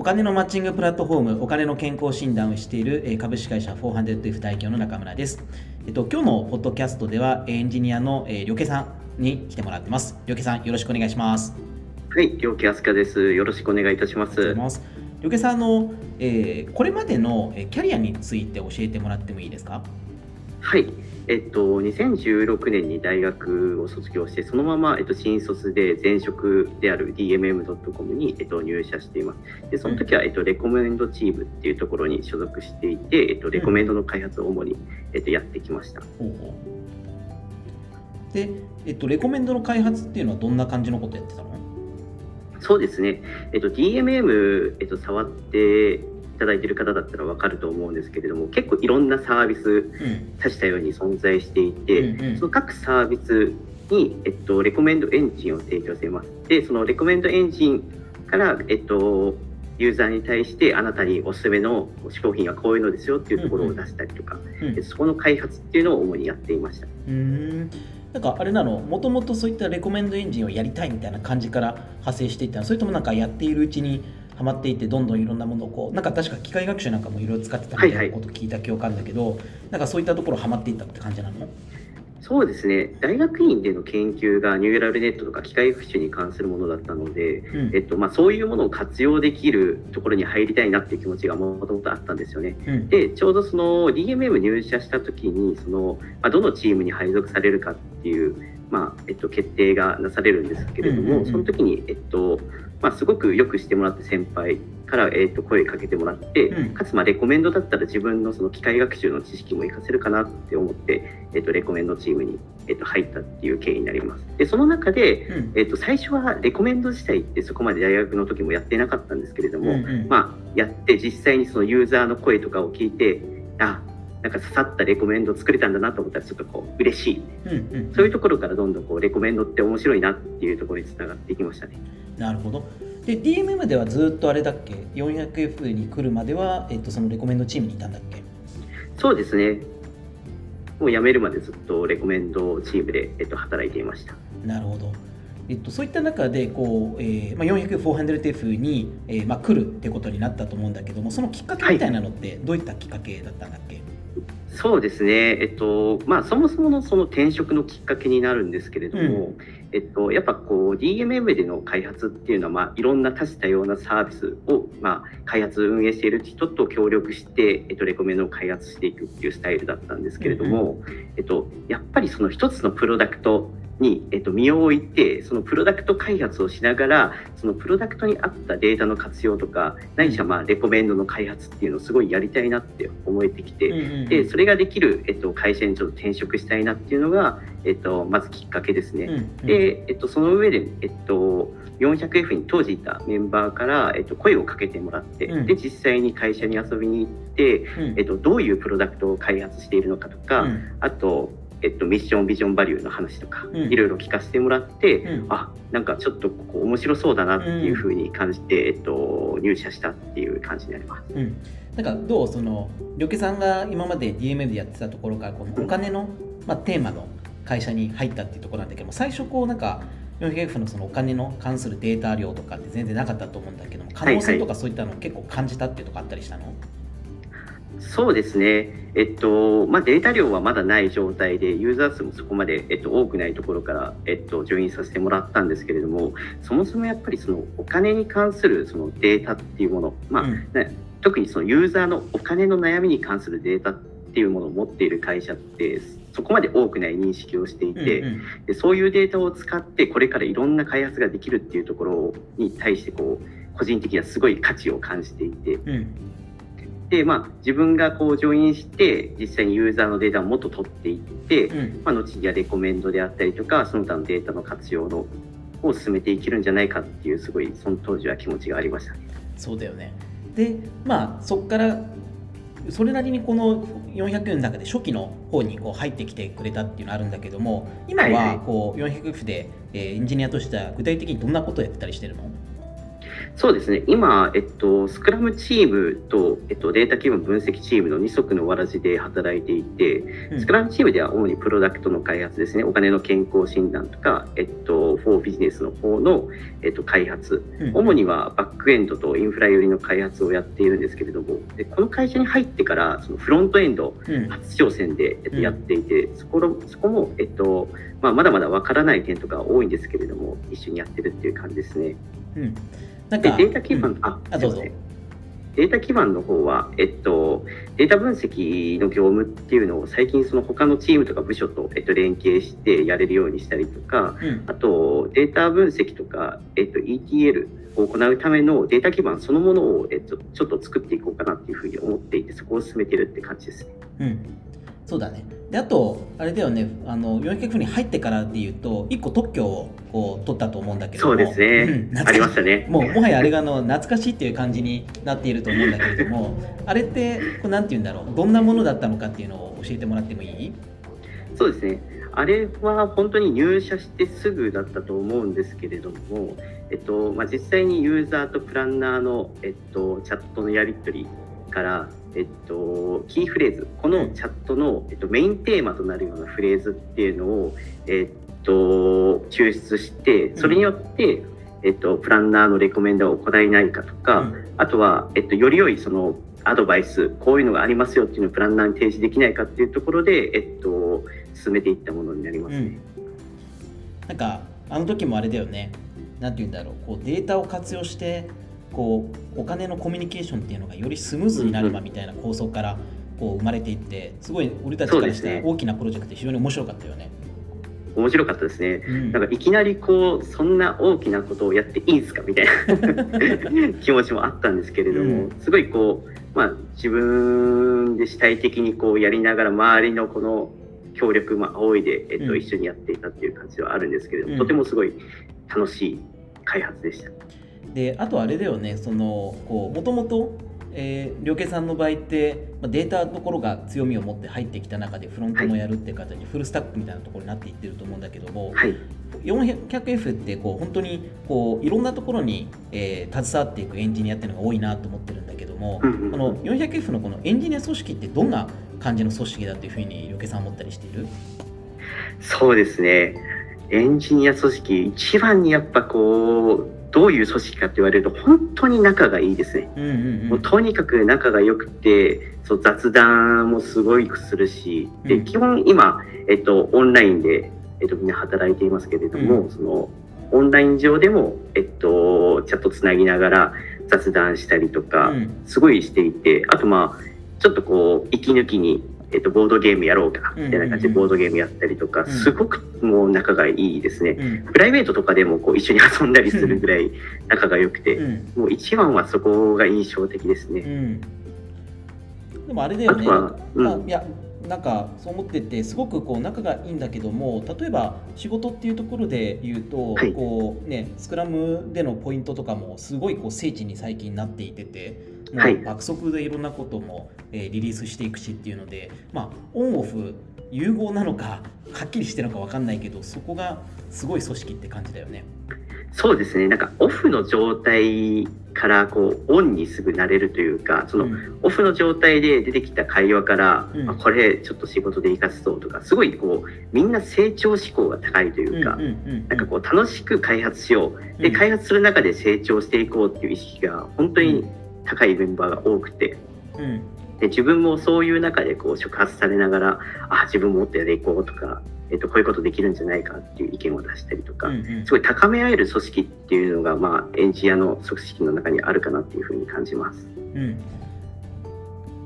お金のマッチングプラットフォーム、お金の健康診断をしている株式会社 400F 代表の中村です。えっと、今日のポッドキャストではエンジニアのりょけさんに来てもらってます。りょけさん、よろしくお願いします。はい、りょうけあすかです。よろしくお願いいたします。りょけさんの、えー、これまでのキャリアについて教えてもらってもいいですか？はい。えっと、2016年に大学を卒業して、そのまま、えっと、新卒で前職である DMM.com に、えっと、入社しています。で、その時は、えっと、レコメンドチームっていうところに所属していて、えっと、レコメンドの開発を主に、えっと、やってきました。で、えっと、レコメンドの開発っていうのはどんな感じのことやってたの？そうですね、えっと、DMM、えっと、触ってただいている方だったら分かると思うんですけれども結構いろんなサービス多種多様に存在していて、うんうん、その各サービスに、えっと、レコメンドエンジンを提供しています。でそのレコメンドエンジンから、えっと、ユーザーに対してあなたにおすすめの商品はこういうのですよっていうところを出したりとか、うん。うん、そこの開発っていうのを主にやっていました。うん。なんかあれなのもともとそういったレコメンドエンジンをやりたいみたいな感じから派生していったのそれともなんかやっているうちにハマっていてどんどんいろんなものをこうなんか確か機械学習なんかもいろいろ使ってたみたいなことを聞いた記憶あるんだけど、はいはい、なんかそういったところハマっていったって感じなの？そうですね。大学院での研究がニューラルネットとか機械学習に関するものだったので、うん、えっとまあ、そういうものを活用できるところに入りたいなっていう気持ちがもともとあったんですよね。うん、でちょうどその DMM 入社した時にその、まあ、どのチームに配属されるかっていう、まあえっと、決定がなされるんですけれども、その時に、えっとまあ、すごくよくしてもらった先輩から、えー、と声かけてもらって、うん、かつまあレコメンドだったら自分のその機械学習の知識も活かせるかなって思って、えー、とレコメンドチームに、えー、と入ったっていう経緯になります。でその中で、うん、えー、と最初はレコメンド自体ってそこまで大学の時もやってなかったんですけれども、うんうん、まあ、やって実際にそのユーザーの声とかを聞いてあなんか刺さったレコメンドを作れたんだなと思ったらちょっとこう嬉しい、うんうん、そういうところからどんどんこうレコメンドって面白いなっていうところにつながっていきましたね。なるほど。で DMM ではずっとあれだっけ？400F に来るまでは、えっと、そのレコメンドチームにいたんだっけ？そうですね。もう辞めるまでずっとレコメンドチームで、えっと、働いていました。なるほど。えっと、そういった中でこう、えーまあ、400-400F に、えーまあ、来るってことになったと思うんだけどもそのきっかけみたいなのってどういったきっかけだったんだっけ、はいそうですね、えっとまあ、そもそものその転職のきっかけになるんですけれども、うん、えっと、やっぱこう DMM での開発っていうのは、まあ、いろんな多種多様なサービスを、まあ、開発運営している人と協力して、えっと、レコメンドを開発していくっていうスタイルだったんですけれども、うん、えっと、やっぱりその一つのプロダクトに、えっと、身を置いてそのプロダクト開発をしながらそのプロダクトに合ったデータの活用とか何しまあレコメンドの開発っていうのをすごいやりたいなって思えてきて、うんうん、でそれができる、えっと、会社にちょっと転職したいなっていうのが、えっと、まずきっかけですね。うんうん、で、えっと、その上で、えっと 400F に当時いたメンバーから、えっと、声をかけてもらって、うん、で実際に会社に遊びに行って、うん、えっと、どういうプロダクトを開発しているのかとか、うん、あとえっと、ミッションビジョンバリューの話とか、いろいろ聞かせてもらって、うん、あなんかちょっとここ面白そうだなっていうふうに感じて、うん、えっと、入社したっていう感じになります。うん、なんかどうそのりょけさんが今まで DMM でやってたところからこのお金の、まあ、テーマの会社に入ったっていうところなんだけども最初こうなんか 400F のそのお金の関するデータ量とかって全然なかったと思うんだけども可能性とかそういったのを結構感じたっていうとこあったりしたの、はいはいそうですね、えっとまあ、データ量はまだない状態で、ユーザー数もそこまで、えっと、多くないところから、えっと、ジョインさせてもらったんですけれども、そもそもやっぱりそのお金に関するそのデータっていうもの、まあ、ね、特にそのユーザーのお金の悩みに関するデータっていうものを持っている会社って、そこまで多くない認識をしていて、うんうん、でそういうデータを使って、これからいろんな開発ができるっていうところに対してこう、個人的にはすごい価値を感じていて。うん。で、まあ、自分がこうジョインして実際にユーザーのデータをもっと取っていって、うん、まあ、後にはレコメンドであったりとかその他のデータの活用のを進めていけるんじゃないかっていうすごいその当時は気持ちがありました、ね、そうだよね。でまあそこからそれなりにこの400円の中で初期の方にこう入ってきてくれたっていうのがあるんだけども今はこう 400F でエンジニアとしては具体的にどんなことをやってたりしてるの？そうですね、今、えっと、スクラムチームと、えっと、データ基盤分析チームの二足のわらじで働いていて、スクラムチームでは主にプロダクトの開発ですね、お金の健康診断とか、えっと、フォービジネスの方の、えっと、開発、うん。主にはバックエンドとインフラ寄りの開発をやっているんですけれども、でこの会社に入ってから、そのフロントエンド、うん。初挑戦でえっとうん。やっていて、そこのそこも、えっとまあ、まだまだわからない点とか多いんですけれども、一緒にやってるっていう感じですね。うんなんかでデータ基盤、うん。ああどうぞ。データ基盤の方は、えっと、データ分析の業務っていうのを最近その他のチームとか部署と、えっと、連携してやれるようにしたりとか、うん。あとデータ分析とか、えっと、ETL を行うためのデータ基盤そのものを、えっと、ちょっと作っていこうかなっていうふうに思っていて、そこを進めてるって感じですね。うん、そうだね。であと、あれだよね、あの 400F に入ってからでいうと、1個特許をこう取ったと思うんだけども、そうですね。うんありましたね。もうもはやあれがあの懐かしいっていう感じになっていると思うんだけれども、あれって、これなんて言うんだろう、どんなものだったのかっていうのを教えてもらってもいい？そうですね。あれは本当に入社してすぐだったと思うんですけれども、えっとまあ、実際にユーザーとプランナーの、えっと、チャットのやり取りから、えっと、キーフレーズ、このチャットの、えっと、メインテーマとなるようなフレーズっていうのを、えっと、抽出して、それによって、えっと、プランナーのレコメンダーを行えないかとか、うん。あとは、えっと、より良いそのアドバイス、こういうのがありますよっていうのをプランナーに提示できないかっていうところで、えっと、進めていったものになりますね。なんかあの時もあれだよね。なんて言うんだろう。こうデータを活用してこうお金のコミュニケーションっていうのがよりスムーズになればみたいな構想からこう生まれていってすごい俺たちからしたらそうですね大きなプロジェクトで非常に面白かったよね。面白かったですね。うんなんかいきなりこうそんな大きなことをやっていいんですかみたいな 気持ちもあったんですけれども、うすごいこう、まあ、自分で主体的にこうやりながら周りのこの協力も仰いで、えっとうん一緒にやっていたっていう感じはあるんですけれども、うんとてもすごい楽しい開発でした。であとあれだよねそのこうもともとえー、両家さんの場合って、まあ、データのところが強みを持って入ってきた中でフロントもやるっていう形にフルスタックみたいなところになっていってると思うんだけども、はい、400F ってこう本当にこういろんなところに、えー携わっていくエンジニアっていうのが多いなと思ってるんだけども、うんうんうん。この 400F のこのエンジニア組織ってどんな感じの組織だというふうに両家さん思ったりしている？そうですね。エンジニア組織、一番にやっぱこう、どういう組織かって言われると、本当に仲がいいですね。うんうんもうとにかく仲が良くて、そう雑談もすごいするし、でうん。基本今、えっと、オンラインで、えっと、みんな働いていますけれども、うん。そのオンライン上でも、えっと、チャットつなぎながら雑談したりとか、うん。すごいしていて、あとまあ、ちょっとこう、息抜きに、えっと、ボードゲームやろうか、みたいな感じでボードゲームやったりとか、ん。すごくもう仲がいいですね。うん。プライベートとかでもこう一緒に遊んだりするぐらい仲が良くて、うん。もう一番はそこが印象的ですね。うん。でもあれだよね、あまあ、いやなんかそう思っててすごくこう仲がいいんだけども例えば仕事っていうところで言うと、はい。こうね、スクラムでのポイントとかもすごいこう精緻に最近なっていててもはいう爆速でいろんなことも、えーリリースしていくしっていうので、まあ、オンオフ融合なのかはっきりしてるのか分かんないけどそこがすごい組織って感じだよね。そうですね。なんかオフの状態からこうオンにすぐなれるというか、その、うんオフの状態で出てきた会話から、うんあこれちょっと仕事で活かすぞとか、すごいこうみんな成長志向が高いというか、なんかこう楽しく開発しよう。で、うん開発する中で成長していこうっていう意識が本当に高いメンバーが多くて、うん。で自分もそういう中でこう触発されながらあ自分ももっとやっていこうとか、えっと、こういうことできるんじゃないかっていう意見を出したりとか、うんうん。すごい高め合える組織っていうのが、まあ、エンジニアの組織の中にあるかなっていうふうに感じます。うん、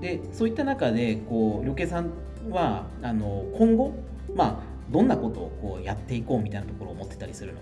でそういった中でこう旅家さんはあの今後、まあ、どんなことをこうやっていこうみたいなところを思ってたりするの？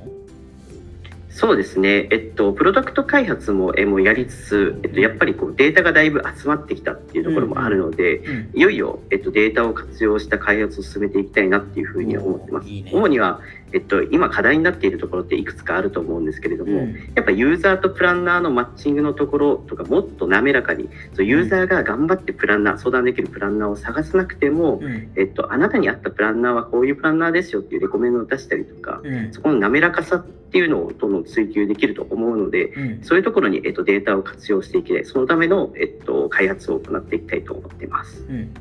そうですね、えっと、プロダクト開発もえもやりつつ、えっと、やっぱりこうデータがだいぶ集まってきたっていうところもあるので、うん。いよいよ、えっと、データを活用した開発を進めていきたいなっていうふうに思ってます。いいね。主には、えっと、今課題になっているところっていくつかあると思うんですけれども、うん。やっぱユーザーとプランナーのマッチングのところとかもっと滑らかにそうユーザーが頑張ってプランナー相談できるプランナーを探さなくても、うん。えっと、あなたに合ったプランナーはこういうプランナーですよっていうレコメンドを出したりとか、うん。そこの滑らかさっていうのとのと追求できると思うので、うん。そういうところに、えっと、データを活用していきたい、そのための、えっと、開発を行っていきたいと思っています。うん、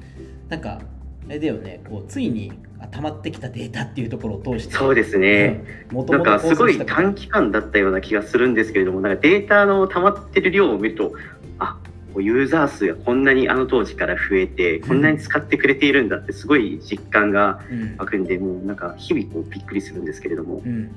なんかあれだよね。こうついにあ溜まってきたデータっていうところを通して。そうですね。もとなんかすごい短期間だったような気がするんですけれども、なんかデータの溜まってる量を見ると、あユーザー数がこんなにあの当時から増えて、こんなに使ってくれているんだって、すごい実感がうん。湧くんで、もうなんか日々こうびっくりするんですけれども。う。ん、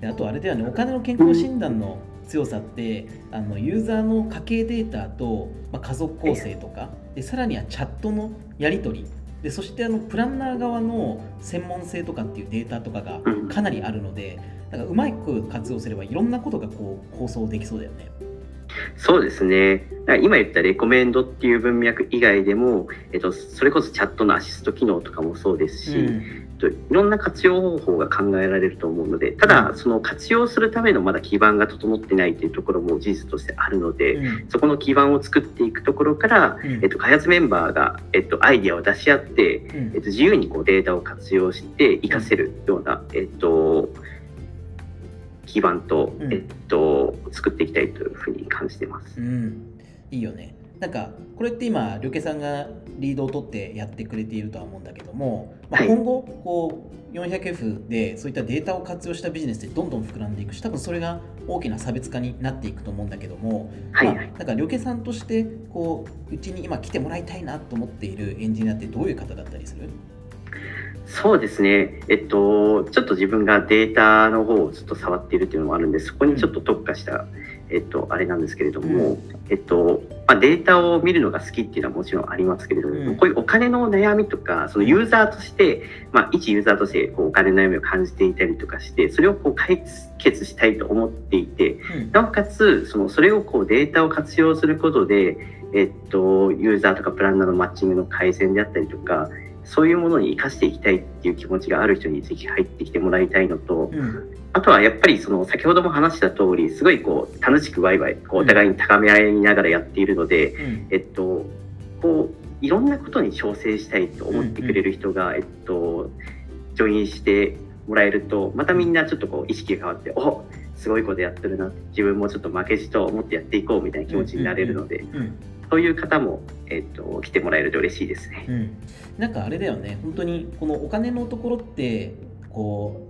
であとあれだよねお金の健康診断の強さってあのユーザーの家計データと、まあ、家族構成とかでさらにはチャットのやり取りでそしてあのプランナー側の専門性とかっていうデータとかがかなりあるので、なんかうまく活用すればいろんなことがこう構想できそうだよね。そうですね。今言ったレコメンドっていう文脈以外でも、えっと、それこそチャットのアシスト機能とかもそうですし、うん。といろんな活用方法が考えられると思うので、ただ、その活用するためのまだ基盤が整ってないというところも事実としてあるので、うん。そこの基盤を作っていくところから、うん。えっと、開発メンバーが、えっと、アイディアを出し合って、うん。えっと、自由にこうデータを活用して活かせるような、えっと、基盤と、うん。えっと、作っていきたいというふうに感じてます。うん、いいよね。なんかこれって今、りょけさんがリードを取ってやってくれているとは思うんだけども、まあ、はい。今後こう 400F でそういったデータを活用したビジネスでどんどん膨らんでいくし、多分それが大きな差別化になっていくと思うんだけども、はい、まあ、なんかりょけさんとしてこううちに今来てもらいたいなと思っているエンジニアってどういう方だったりする？そうですね、えっと、ちょっと自分がデータの方をずっと触っているっていうのもあるんで、そこにちょっと特化した、えっと、あれなんですけれども、うえっと、まあ、データを見るのが好きっていうのはもちろんありますけれども、うん。こういうお金の悩みとか、そのユーザーとして、まあ、一ユーザーとしてこうお金の悩みを感じていたりとかして、それをこう解決したいと思っていて、うん。なおかつ、そのそれをこうデータを活用することで、えっと、ユーザーとかプランナーのマッチングの改善であったりとか、そういうものに生かしていきたいっていう気持ちがある人にぜひ入ってきてもらいたいのと、うん。あとはやっぱりその先ほども話した通り、すごいこう楽しくワイワイこうお互いに高め合いながらやっているので、うん。えっと、こういろんなことに調整したいと思ってくれる人が、えっと、ジョインしてもらえると、またみんなちょっとこう意識が変わって、おすごいことやってるな、自分もちょっと負けじと思ってやっていこうみたいな気持ちになれるので、うんそういう方も、えっと、来てもらえると嬉しいですね。うん、なんかあれだよね、本当にこのお金のところって、こ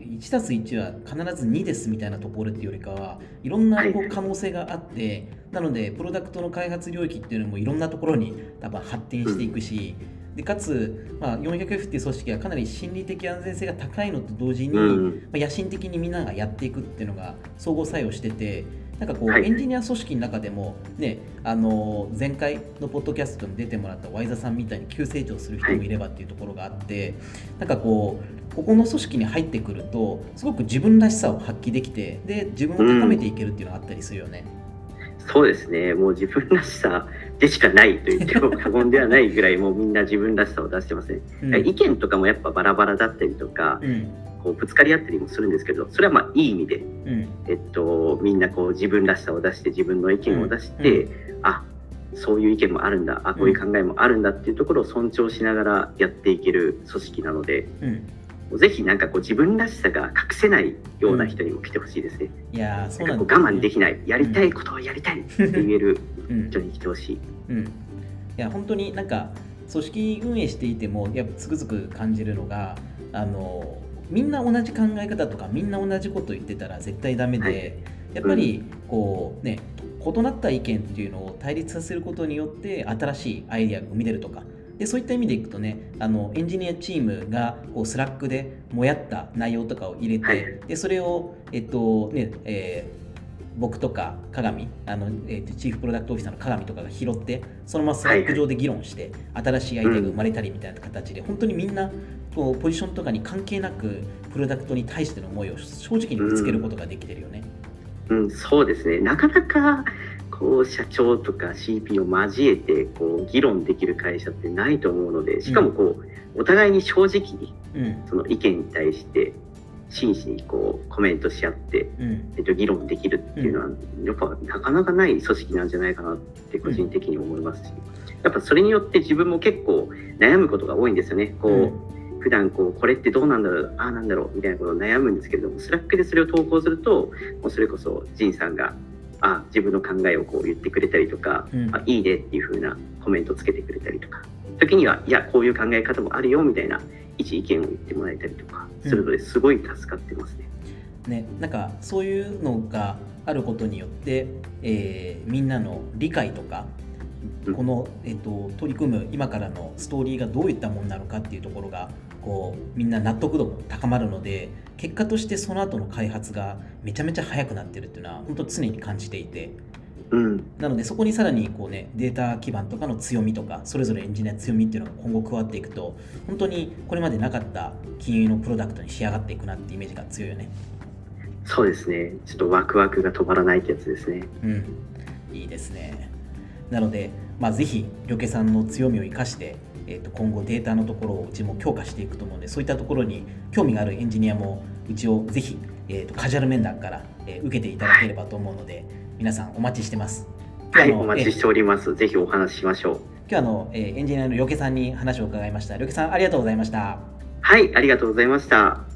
う、1たす1は必ず2ですみたいなところっていうよりかは、いろんなはい。こう可能性があって、なので、プロダクトの開発領域っていうのもいろんなところに多分発展していくし、でかつ、まあ、400F っていう組織がかなり心理的安全性が高いのと同時に、うん、まあ、野心的にみんながやっていくっていうのが相互作用しててなんかこう、はい。エンジニア組織の中でもねあの前回のポッドキャストに出てもらったワイザさんみたいに急成長する人もいればっていうところがあって、なんかこうここの組織に入ってくるとすごく自分らしさを発揮できてで自分を高めていけるっていうのがあったりするよね。そうですね、もう自分らしさでしかないと言っても過言ではないぐらい、もうみんな自分らしさを出してますね。うん。意見とかもやっぱバラバラだったりとか、うんこうぶつかり合ったりもするんですけど、それはまあいい意味で、うん。えっと、みんなこう自分らしさを出して、自分の意見を出して、うあそういう意見もあるんだ、あこういう考えもあるんだっていうところを尊重しながらやっていける組織なので、うん、ぜひなんかこう自分らしさが隠せないような人にも来てほしいですね。いやーそうななんんだ。かこう我慢できない、やりたいことをやりたいって言えるうん。人に来てほしい。うん、いや本当になんか組織運営していてもやっぱつくづく感じるのがあのみんな同じ考え方とかみんな同じこと言ってたら絶対ダメで、はい。やっぱりこうね異なった意見っていうのを対立させることによって新しいアイデアが生み出るとか。でそういった意味でいくとねあのエンジニアチームがこうスラックでもやった内容とかを入れて、はい。でそれをえっとねえー僕とか鏡あの、えーとチーフプロダクトオフィサーの鏡とかが拾ってそのままスラック上で議論して、新しいアイデアが生まれたりみたいな形で、本当にみんなこうポジションとかに関係なくプロダクトに対しての思いを正直にぶつけることができてるよね。うん、そうですね。なかなかこう社長とか CP を交えてこう議論できる会社ってないと思うので、しかもこう、お互いに正直にうんその意見に対して真摯にこうコメントし合って、うんえっと、議論できるっていうのは、やっぱなかなかない組織なんじゃないかなって個人的に思いますし、やっぱそれによって自分も結構悩むことが多いんですよね。こう、うん普普段こうこれってどうなんだろうああなんだろうみたいなことを悩むんですけれどもスラックでそれを投稿するともうそれこそジンさんがあ自分の考えをこう言ってくれたりとか、うん。あいいねっていう風なコメントをつけてくれたりとか時にはいやこういう考え方もあるよみたいな一意見を言ってもらえたりとかするのですごい助かってますね。ね、なんかそういうのがあることによって、えーみんなの理解とかうん。この、えっと取り組む今からのストーリーがどういったものなのかっていうところがこうみんな納得度も高まるので結果としてその後の開発がめちゃめちゃ早くなってるっていうのは本当常に感じていてうん、なのでそこにさらにこう、ね、データ基盤とかの強みとかそれぞれエンジニアの強みっていうのが今後加わっていくと本当にこれまでなかった金融のプロダクトに仕上がっていくなってイメージが強いよね。そうですねちょっとワクワクが止まらないってやつですね。うん、いいですね。なので、まあ、ぜひ、りょけさんの強みを生かして、えー、と今後データのところをうちも強化していくと思うので、そういったところに興味があるエンジニアもうちをぜひ、えー、とカジュアル面談から、えー受けていただければと思うので、皆さんお待ちしてます。はい、お待ちしております。ぜひお話ししましょう。今日はあの、えーエンジニアのりょけさんに話を伺いました。りょけさん、ありがとうございました。はい、ありがとうございました。